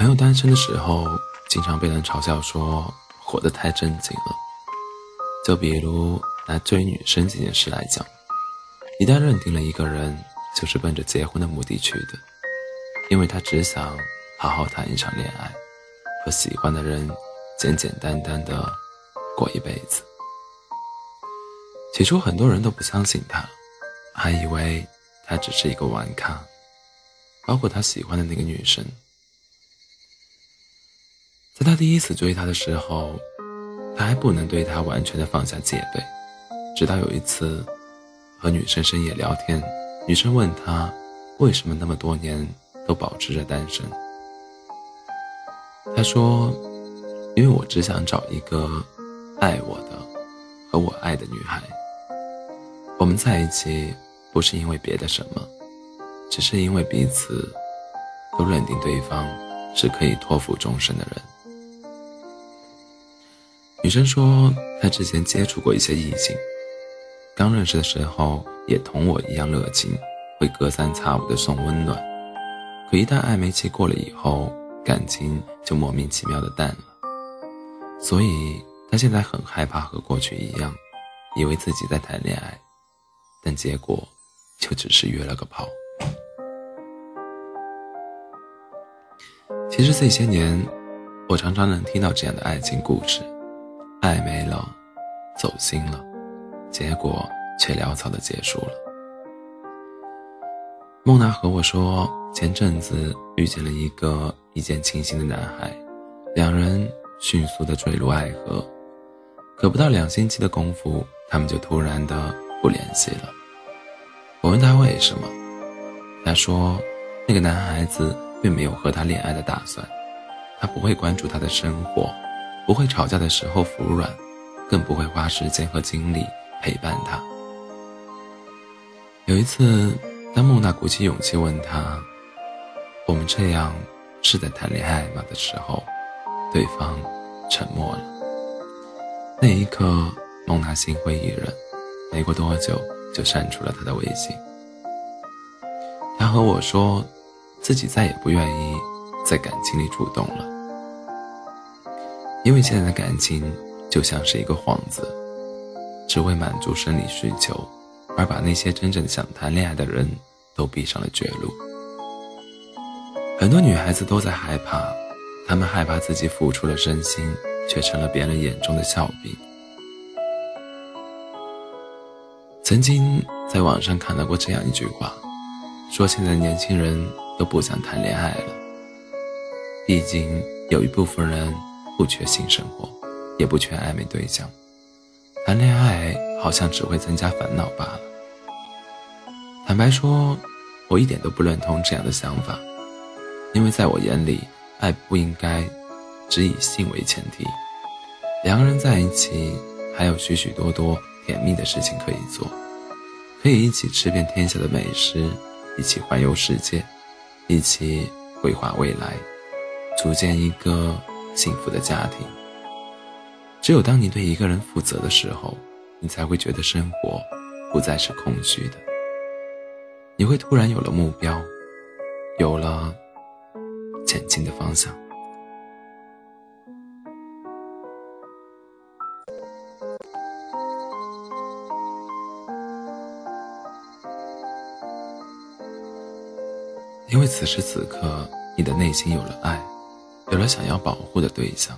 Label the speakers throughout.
Speaker 1: 朋友单身的时候，经常被人嘲笑说活得太正经了。就比如拿追女生这件事来讲，一旦认定了一个人就是奔着结婚的目的去的，因为他只想好好谈一场恋爱，和喜欢的人简简单单的过一辈子。起初很多人都不相信他，还以为他只是一个玩咖，包括他喜欢的那个女生。在他第一次追她的时候，他还不能对她完全的放下戒备。直到有一次，和女生深夜聊天，女生问他为什么那么多年都保持着单身。他说：“因为我只想找一个爱我的和我爱的女孩。我们在一起不是因为别的什么，只是因为彼此都认定对方是可以托付终身的人。”女生说，她之前接触过一些异性，刚认识的时候也同我一样热情，会隔三差五的送温暖。可一旦暧昧期过了以后，感情就莫名其妙的淡了。所以她现在很害怕和过去一样，以为自己在谈恋爱，但结果就只是约了个炮。其实这些年，我常常能听到这样的爱情故事。暧昧了，走心了，结果却潦草的结束了。梦娜和我说，前阵子遇见了一个一见倾心的男孩，两人迅速的坠入爱河，可不到两星期的功夫，他们就突然的不联系了。我问他为什么，他说，那个男孩子并没有和他恋爱的打算，他不会关注他的生活。不会吵架的时候服软，更不会花时间和精力陪伴他。有一次，当孟娜鼓起勇气问他：“我们这样是在谈恋爱吗？”的时候，对方沉默了。那一刻，孟娜心灰意冷，没过多久就删除了他的微信。他和我说，自己再也不愿意在感情里主动了。因为现在的感情就像是一个幌子，只为满足生理需求，而把那些真正想谈恋爱的人都逼上了绝路。很多女孩子都在害怕，她们害怕自己付出了真心，却成了别人眼中的笑柄。曾经在网上看到过这样一句话，说现在年轻人都不想谈恋爱了，毕竟有一部分人。不缺性生活，也不缺暧昧对象，谈恋爱好像只会增加烦恼罢了。坦白说，我一点都不认同这样的想法，因为在我眼里，爱不应该只以性为前提。两个人在一起，还有许许多多甜蜜的事情可以做，可以一起吃遍天下的美食，一起环游世界，一起规划未来，组建一个。幸福的家庭。只有当你对一个人负责的时候，你才会觉得生活不再是空虚的。你会突然有了目标，有了前进的方向。因为此时此刻，你的内心有了爱。有了想要保护的对象，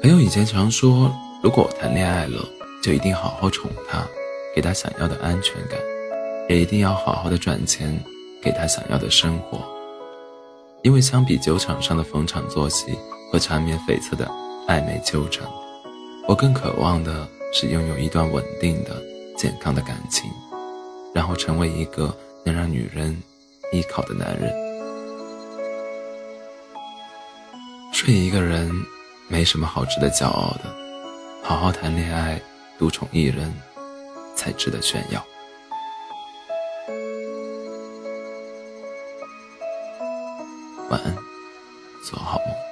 Speaker 1: 朋友以前常说，如果我谈恋爱了，就一定好好宠她，给她想要的安全感，也一定要好好的赚钱，给她想要的生活。因为相比酒场上的逢场作戏和缠绵悱恻的暧昧纠缠，我更渴望的是拥有一段稳定的、健康的感情，然后成为一个能让女人依靠的男人。睡一个人，没什么好值得骄傲的。好好谈恋爱，独宠一人，才值得炫耀。晚安，做好梦。